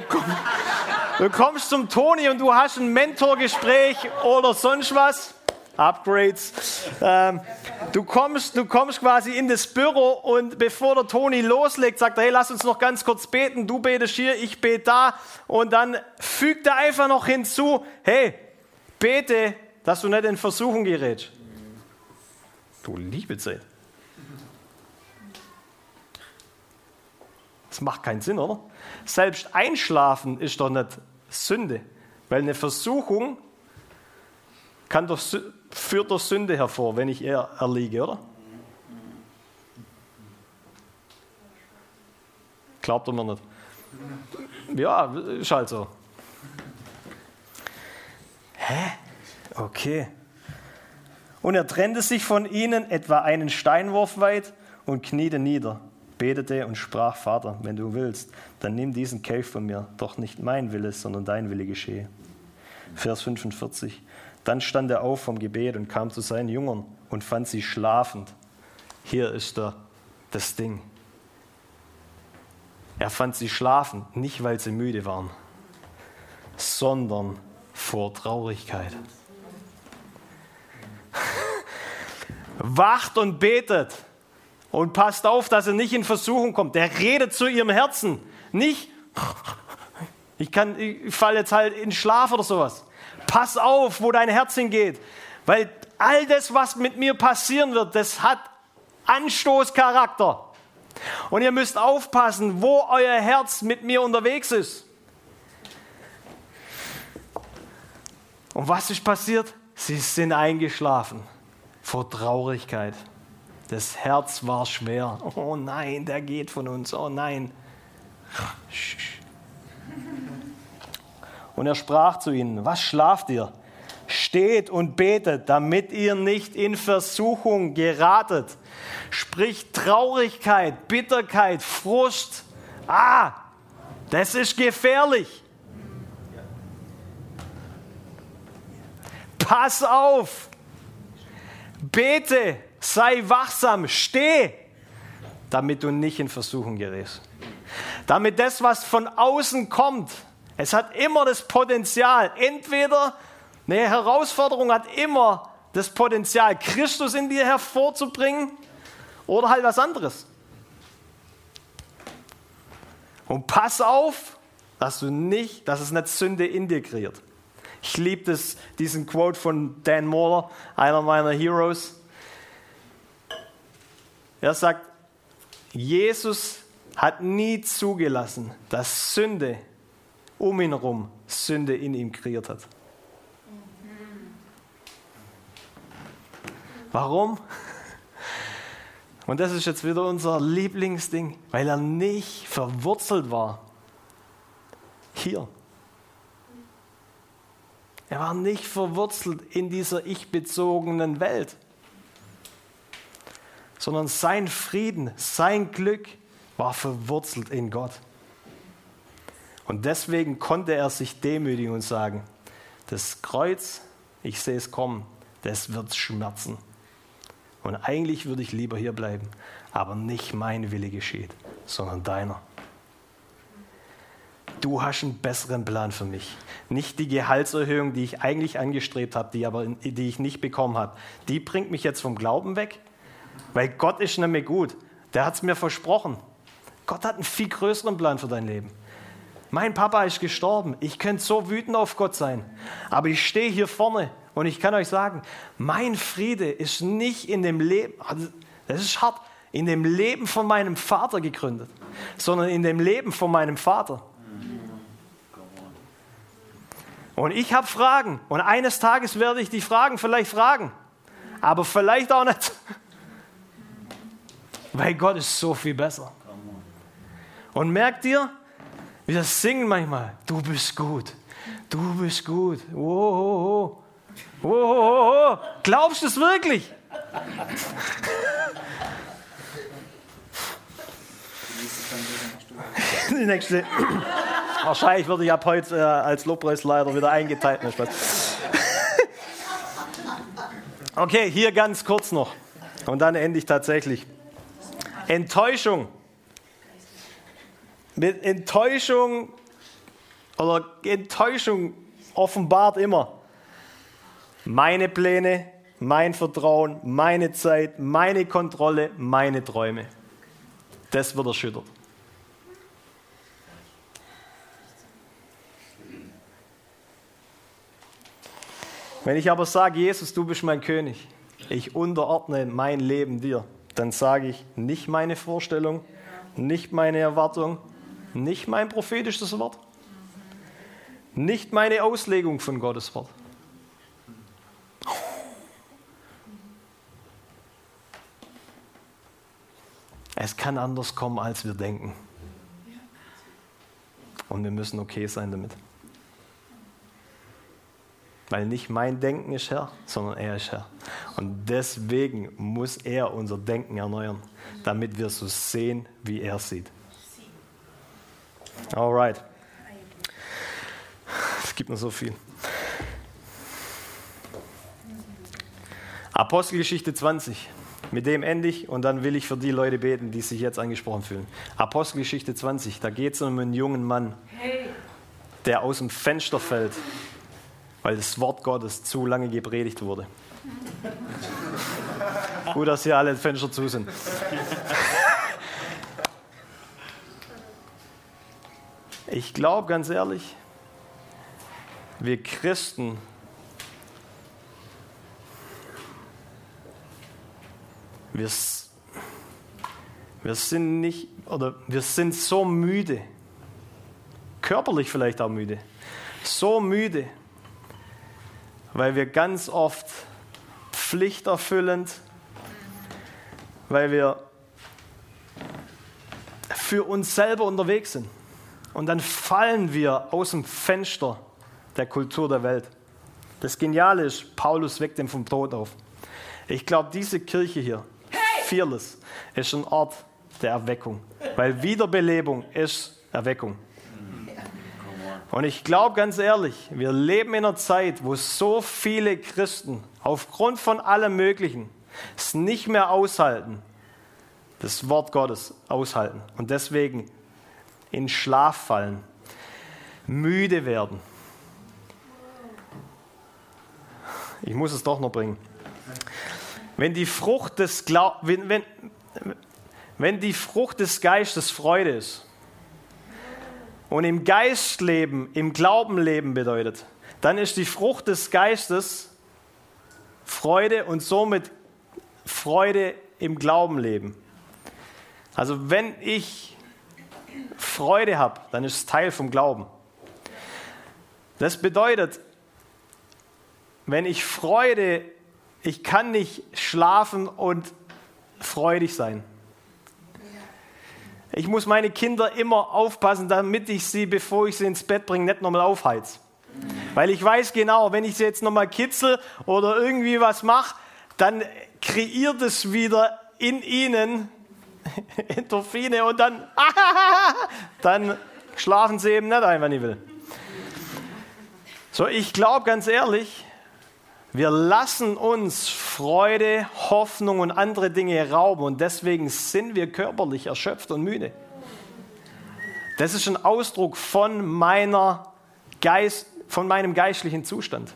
B: du kommst zum Toni und du hast ein Mentorgespräch oder sonst was. Upgrades. Ähm, du, kommst, du kommst quasi in das Büro und bevor der Toni loslegt, sagt er, hey, lass uns noch ganz kurz beten. Du betest hier, ich bete da. Und dann fügt er einfach noch hinzu, hey, bete, dass du nicht in Versuchung gerätst. Du liebe Zeit. Das macht keinen Sinn, oder? Selbst einschlafen ist doch nicht Sünde, weil eine Versuchung kann doch, führt doch Sünde hervor, wenn ich eher erliege, oder? Glaubt mir nicht? Ja, ist halt so. Hä? Okay. Und er trennte sich von ihnen etwa einen Steinwurf weit und kniete nieder betete und sprach, Vater, wenn du willst, dann nimm diesen Kelch von mir, doch nicht mein Wille, sondern dein Wille geschehe. Vers 45. Dann stand er auf vom Gebet und kam zu seinen Jüngern und fand sie schlafend. Hier ist der, das Ding. Er fand sie schlafend, nicht weil sie müde waren, sondern vor Traurigkeit. <laughs> Wacht und betet und passt auf, dass er nicht in Versuchung kommt. Der redet zu ihrem Herzen. Nicht, <laughs> ich, kann, ich falle jetzt halt in Schlaf oder sowas. Pass auf, wo dein Herz hingeht. Weil all das, was mit mir passieren wird, das hat Anstoßcharakter. Und ihr müsst aufpassen, wo euer Herz mit mir unterwegs ist. Und was ist passiert? Sie sind eingeschlafen vor Traurigkeit. Das Herz war schwer. Oh nein, der geht von uns. Oh nein. Und er sprach zu ihnen, was schlaft ihr? Steht und betet, damit ihr nicht in Versuchung geratet. Sprich Traurigkeit, Bitterkeit, Frust. Ah, das ist gefährlich. Pass auf. Bete, sei wachsam, steh, damit du nicht in Versuchung gerätst. Damit das, was von außen kommt, es hat immer das Potenzial, entweder eine Herausforderung hat immer das Potenzial, Christus in dir hervorzubringen oder halt was anderes. Und pass auf, dass du nicht, dass es nicht Sünde in dir kreiert. Ich liebe diesen Quote von Dan Moore, einer meiner Heroes. Er sagt, Jesus hat nie zugelassen, dass Sünde um ihn herum Sünde in ihm kreiert hat. Warum? Und das ist jetzt wieder unser Lieblingsding, weil er nicht verwurzelt war. Hier. Er war nicht verwurzelt in dieser ich-bezogenen Welt, sondern sein Frieden, sein Glück war verwurzelt in Gott. Und deswegen konnte er sich demütigen und sagen, das Kreuz, ich sehe es kommen, das wird schmerzen. Und eigentlich würde ich lieber hier bleiben, aber nicht mein Wille geschieht, sondern deiner. Du hast einen besseren Plan für mich. Nicht die Gehaltserhöhung, die ich eigentlich angestrebt habe, die, aber, die ich nicht bekommen habe. Die bringt mich jetzt vom Glauben weg, weil Gott ist mehr gut. Der hat es mir versprochen. Gott hat einen viel größeren Plan für dein Leben. Mein Papa ist gestorben. Ich könnte so wütend auf Gott sein. Aber ich stehe hier vorne und ich kann euch sagen, mein Friede ist nicht in dem Leben, also das ist hart, in dem Leben von meinem Vater gegründet, sondern in dem Leben von meinem Vater. Und ich habe Fragen und eines Tages werde ich die Fragen vielleicht fragen, aber vielleicht auch nicht, weil Gott ist so viel besser. Und merkt ihr, wir singen manchmal, du bist gut, du bist gut. Oh, oh, oh. oh, Glaubst du es wirklich? <laughs> Die nächste. Wahrscheinlich würde ich ab heute äh, als Lobpreisleiter wieder eingeteilt. <laughs> okay, hier ganz kurz noch. Und dann endlich tatsächlich. Enttäuschung mit Enttäuschung oder Enttäuschung offenbart immer meine Pläne, mein Vertrauen, meine Zeit, meine Kontrolle, meine Träume. Das wird erschüttert. Wenn ich aber sage, Jesus, du bist mein König, ich unterordne mein Leben dir, dann sage ich nicht meine Vorstellung, nicht meine Erwartung, nicht mein prophetisches Wort. Nicht meine Auslegung von Gottes Wort. Es kann anders kommen, als wir denken. Und wir müssen okay sein damit. Weil nicht mein Denken ist Herr, sondern er ist Herr. Und deswegen muss er unser Denken erneuern, damit wir so sehen, wie er sieht. Alright. Es gibt noch so viel. Apostelgeschichte 20. Mit dem ende ich und dann will ich für die Leute beten, die sich jetzt angesprochen fühlen. Apostelgeschichte 20, da geht es um einen jungen Mann, der aus dem Fenster fällt, weil das Wort Gottes zu lange gepredigt wurde. Gut, dass hier alle Fenster zu sind. Ich glaube ganz ehrlich, wir Christen, wir, wir sind nicht, oder wir sind so müde, körperlich vielleicht auch müde, so müde, weil wir ganz oft pflichterfüllend, weil wir für uns selber unterwegs sind. Und dann fallen wir aus dem Fenster der Kultur der Welt. Das Geniale ist, Paulus weckt ihn vom Tod auf. Ich glaube, diese Kirche hier, Fearless, ist ein Ort der Erweckung, weil Wiederbelebung ist Erweckung. Und ich glaube ganz ehrlich, wir leben in einer Zeit, wo so viele Christen aufgrund von allem Möglichen es nicht mehr aushalten, das Wort Gottes aushalten und deswegen in Schlaf fallen, müde werden. Ich muss es doch noch bringen. Wenn die Frucht des, Glau wenn, wenn, wenn die Frucht des Geistes Freude ist und im Geist leben, im Glauben leben bedeutet, dann ist die Frucht des Geistes Freude und somit Freude im Glauben leben. Also wenn ich Freude habe, dann ist es Teil vom Glauben. Das bedeutet, wenn ich Freude, ich kann nicht schlafen und freudig sein. Ich muss meine Kinder immer aufpassen, damit ich sie, bevor ich sie ins Bett bringe, nicht nochmal aufheiz. Weil ich weiß genau, wenn ich sie jetzt nochmal kitzel oder irgendwie was mache, dann kreiert es wieder in ihnen <laughs> Endorphine und dann, <laughs> dann schlafen sie eben nicht ein, wenn ich will. So, ich glaube ganz ehrlich, wir lassen uns Freude, Hoffnung und andere Dinge rauben und deswegen sind wir körperlich erschöpft und müde. Das ist ein Ausdruck von, meiner Geist, von meinem geistlichen Zustand.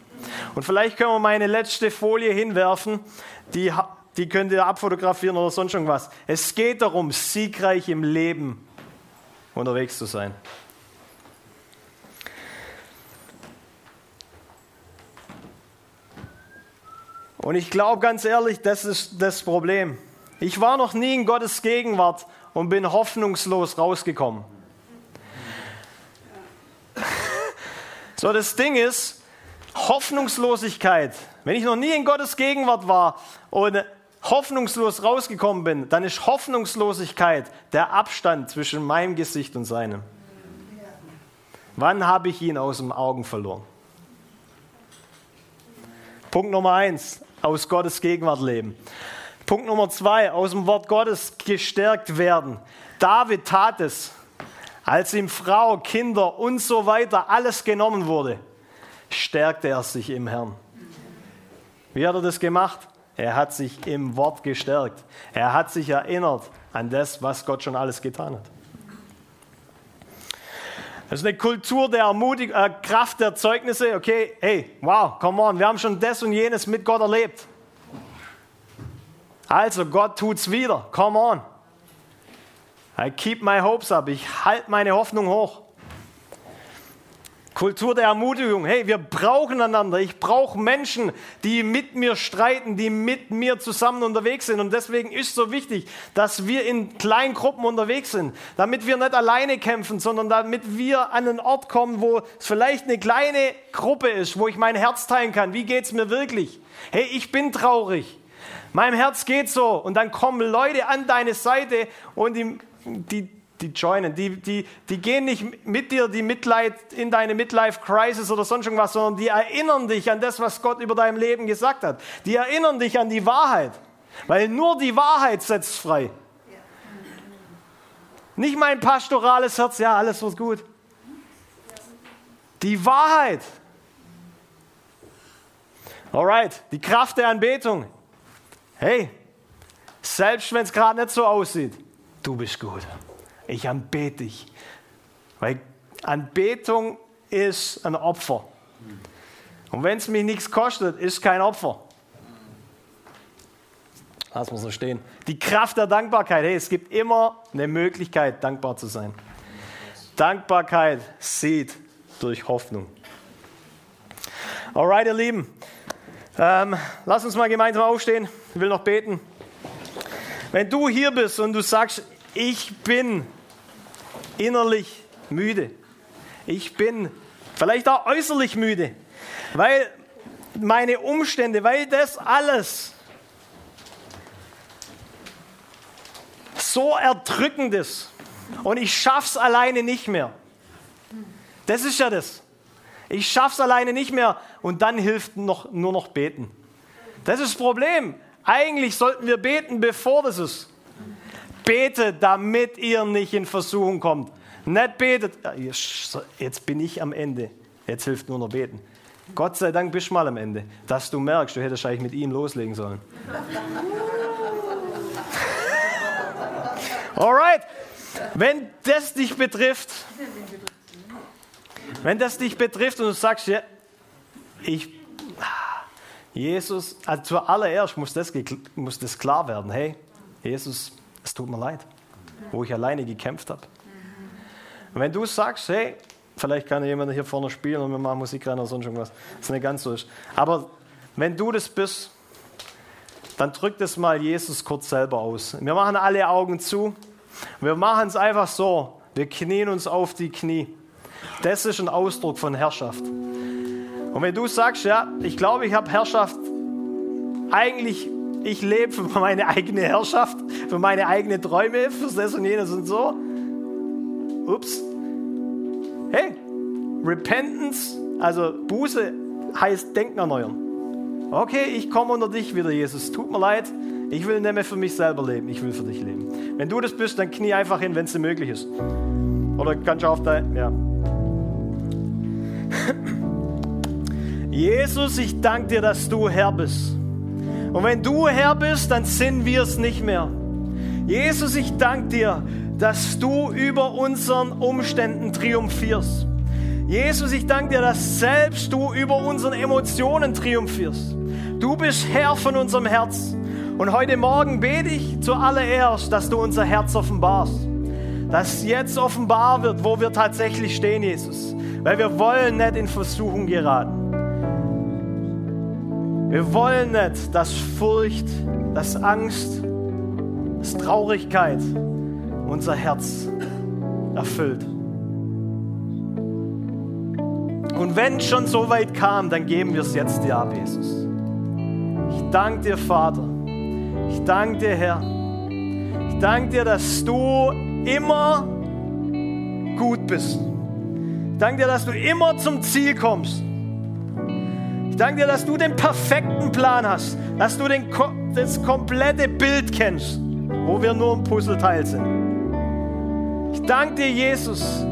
B: Und vielleicht können wir meine letzte Folie hinwerfen, die, die könnt ihr abfotografieren oder sonst irgendwas. Es geht darum, siegreich im Leben unterwegs zu sein. Und ich glaube ganz ehrlich, das ist das Problem. Ich war noch nie in Gottes Gegenwart und bin hoffnungslos rausgekommen. <laughs> So, das Ding ist, Hoffnungslosigkeit. Wenn ich noch nie in Gottes Gegenwart war und hoffnungslos rausgekommen bin, dann ist Hoffnungslosigkeit der Abstand zwischen meinem Gesicht und seinem. Wann habe ich ihn aus den Augen verloren? Punkt Nummer eins aus Gottes Gegenwart leben. Punkt Nummer zwei, aus dem Wort Gottes gestärkt werden. David tat es, als ihm Frau, Kinder und so weiter alles genommen wurde, stärkte er sich im Herrn. Wie hat er das gemacht? Er hat sich im Wort gestärkt. Er hat sich erinnert an das, was Gott schon alles getan hat. Das ist eine Kultur der Ermutig äh, Kraft der Zeugnisse. Okay, hey, wow, come on, wir haben schon das und jenes mit Gott erlebt. Also, Gott tut's wieder. Come on. I keep my hopes up. Ich halte meine Hoffnung hoch. Kultur der Ermutigung. Hey, wir brauchen einander. Ich brauche Menschen, die mit mir streiten, die mit mir zusammen unterwegs sind. Und deswegen ist so wichtig, dass wir in kleinen Gruppen unterwegs sind, damit wir nicht alleine kämpfen, sondern damit wir an einen Ort kommen, wo es vielleicht eine kleine Gruppe ist, wo ich mein Herz teilen kann. Wie geht es mir wirklich? Hey, ich bin traurig. Meinem Herz geht so. Und dann kommen Leute an deine Seite und die, die die joinen, die, die, die gehen nicht mit dir die Mitleid in deine Midlife-Crisis oder sonst irgendwas, sondern die erinnern dich an das, was Gott über dein Leben gesagt hat. Die erinnern dich an die Wahrheit, weil nur die Wahrheit setzt frei. Nicht mein pastorales Herz, ja, alles wird gut. Die Wahrheit. Alright, die Kraft der Anbetung. Hey, selbst wenn es gerade nicht so aussieht, du bist gut ich anbete dich. Weil Anbetung ist ein Opfer. Und wenn es mich nichts kostet, ist kein Opfer. Lass mal so stehen. Die Kraft der Dankbarkeit. Hey, es gibt immer eine Möglichkeit, dankbar zu sein. Dankbarkeit sieht durch Hoffnung. Alright, ihr Lieben. Ähm, lass uns mal gemeinsam aufstehen. Ich will noch beten. Wenn du hier bist und du sagst, ich bin innerlich müde. Ich bin vielleicht auch äußerlich müde, weil meine Umstände, weil das alles so erdrückend ist und ich schaff's alleine nicht mehr. Das ist ja das. Ich schaff's alleine nicht mehr. Und dann hilft noch, nur noch beten. Das ist das Problem. Eigentlich sollten wir beten, bevor das ist. Betet, damit ihr nicht in Versuchung kommt. Nicht betet. Jetzt bin ich am Ende. Jetzt hilft nur noch beten. Gott sei Dank bist du mal am Ende, dass du merkst, du hättest eigentlich mit ihm loslegen sollen. <laughs> Alright, wenn das dich betrifft, wenn das dich betrifft und du sagst, ja, ich, Jesus, also zuallererst muss das, muss das klar werden, hey, Jesus, es tut mir leid, wo ich alleine gekämpft habe. Und wenn du sagst, hey, Vielleicht kann jemand hier vorne spielen und wir machen Musik rein oder sonst irgendwas. Das ist nicht ganz so. Aber wenn du das bist, dann drück das mal Jesus kurz selber aus. Wir machen alle Augen zu. Wir machen es einfach so. Wir knien uns auf die Knie. Das ist ein Ausdruck von Herrschaft. Und wenn du sagst, ja, ich glaube, ich habe Herrschaft, eigentlich, ich lebe für meine eigene Herrschaft, für meine eigenen Träume, für das und jenes und so. Ups, Hey, Repentance, also Buße heißt Denken erneuern. Okay, ich komme unter dich wieder, Jesus. Tut mir leid, ich will nicht mehr für mich selber leben, ich will für dich leben. Wenn du das bist, dann knie einfach hin, wenn es dir möglich ist. Oder kannst du auf dein, ja. Jesus, ich danke dir, dass du Herr bist. Und wenn du Herr bist, dann sind wir es nicht mehr. Jesus, ich danke dir, dass du über unseren Umständen triumphierst. Jesus, ich danke dir, dass selbst du über unseren Emotionen triumphierst. Du bist Herr von unserem Herz. Und heute Morgen bete ich zuallererst, dass du unser Herz offenbarst. Dass jetzt offenbar wird, wo wir tatsächlich stehen, Jesus. Weil wir wollen nicht in Versuchung geraten. Wir wollen nicht, dass Furcht, dass Angst, dass Traurigkeit, unser Herz erfüllt. Und wenn es schon so weit kam, dann geben wir es jetzt dir ab, Jesus. Ich danke dir, Vater. Ich danke dir, Herr. Ich danke dir, dass du immer gut bist. Ich danke dir, dass du immer zum Ziel kommst. Danke dir, dass du den perfekten Plan hast, dass du den, das komplette Bild kennst, wo wir nur ein Puzzleteil sind. Ich danke dir, Jesus,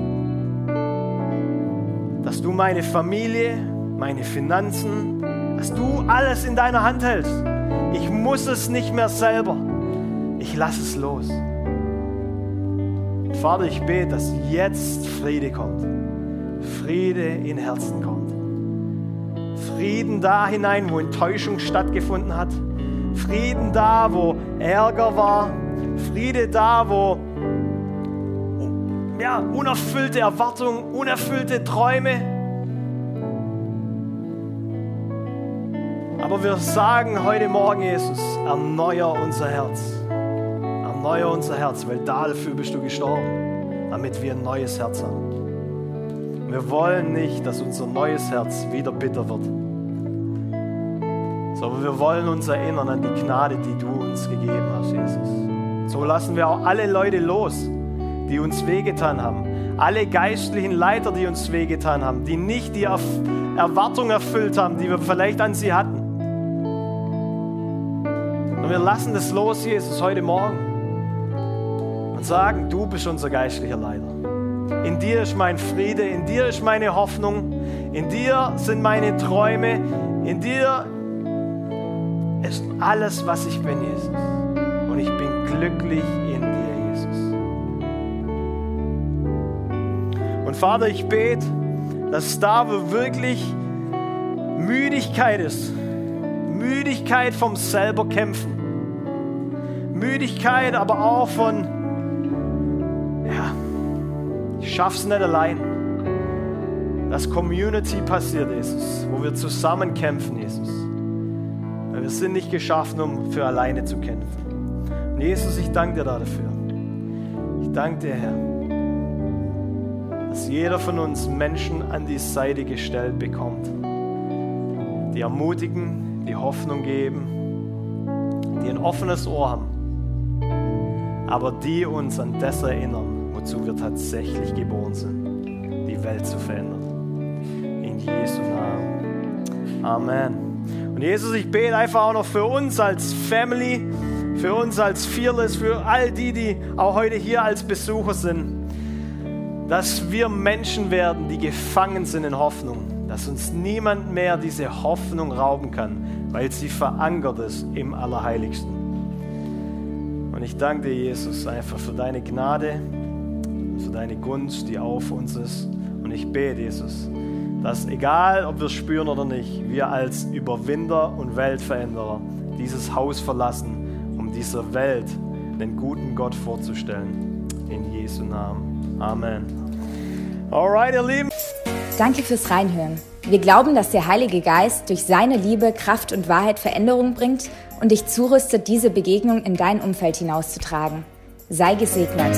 B: dass du meine Familie, meine Finanzen, dass du alles in deiner Hand hältst. Ich muss es nicht mehr selber. Ich lasse es los. Vater, ich bete, dass jetzt Friede kommt. Friede in Herzen kommt. Frieden da hinein, wo Enttäuschung stattgefunden hat. Frieden da, wo Ärger war. Friede da, wo ja, unerfüllte Erwartungen, unerfüllte Träume. Aber wir sagen heute Morgen, Jesus, erneuer unser Herz. Erneuer unser Herz, weil dafür bist du gestorben, damit wir ein neues Herz haben. Wir wollen nicht, dass unser neues Herz wieder bitter wird, sondern wir wollen uns erinnern an die Gnade, die du uns gegeben hast, Jesus. So lassen wir auch alle Leute los, die uns wehgetan haben. Alle geistlichen Leiter, die uns wehgetan haben, die nicht die Erwartung erfüllt haben, die wir vielleicht an sie hatten. Und wir lassen das los, Jesus, heute Morgen und sagen, du bist unser geistlicher Leiter. In dir ist mein Friede, in dir ist meine Hoffnung, in dir sind meine Träume, in dir ist alles, was ich bin, Jesus. Und ich bin glücklich in dir. Und Vater, ich bete, dass da wo wirklich Müdigkeit ist, Müdigkeit vom selber kämpfen, Müdigkeit, aber auch von, ja, ich schaff's nicht allein. Dass Community passiert, Jesus, wo wir zusammen kämpfen, Jesus. Wir sind nicht geschaffen, um für alleine zu kämpfen. Und Jesus, ich danke dir dafür. Ich danke dir, Herr dass jeder von uns Menschen an die Seite gestellt bekommt, die ermutigen, die Hoffnung geben, die ein offenes Ohr haben, aber die uns an das erinnern, wozu wir tatsächlich geboren sind, die Welt zu verändern. In Jesu Namen. Amen. Und Jesus, ich bete einfach auch noch für uns als Family, für uns als Fearless, für all die, die auch heute hier als Besucher sind, dass wir Menschen werden, die gefangen sind in Hoffnung, dass uns niemand mehr diese Hoffnung rauben kann, weil sie verankert ist im Allerheiligsten. Und ich danke dir, Jesus, einfach für deine Gnade, für deine Gunst, die auf uns ist. Und ich bete, Jesus, dass egal, ob wir es spüren oder nicht, wir als Überwinder und Weltveränderer dieses Haus verlassen, um dieser Welt den guten Gott vorzustellen. In Jesu Namen. Amen. Alright, ihr Lieben.
A: Danke fürs Reinhören. Wir glauben, dass der Heilige Geist durch seine Liebe, Kraft und Wahrheit Veränderung bringt und dich zurüstet, diese Begegnung in dein Umfeld hinauszutragen. Sei gesegnet.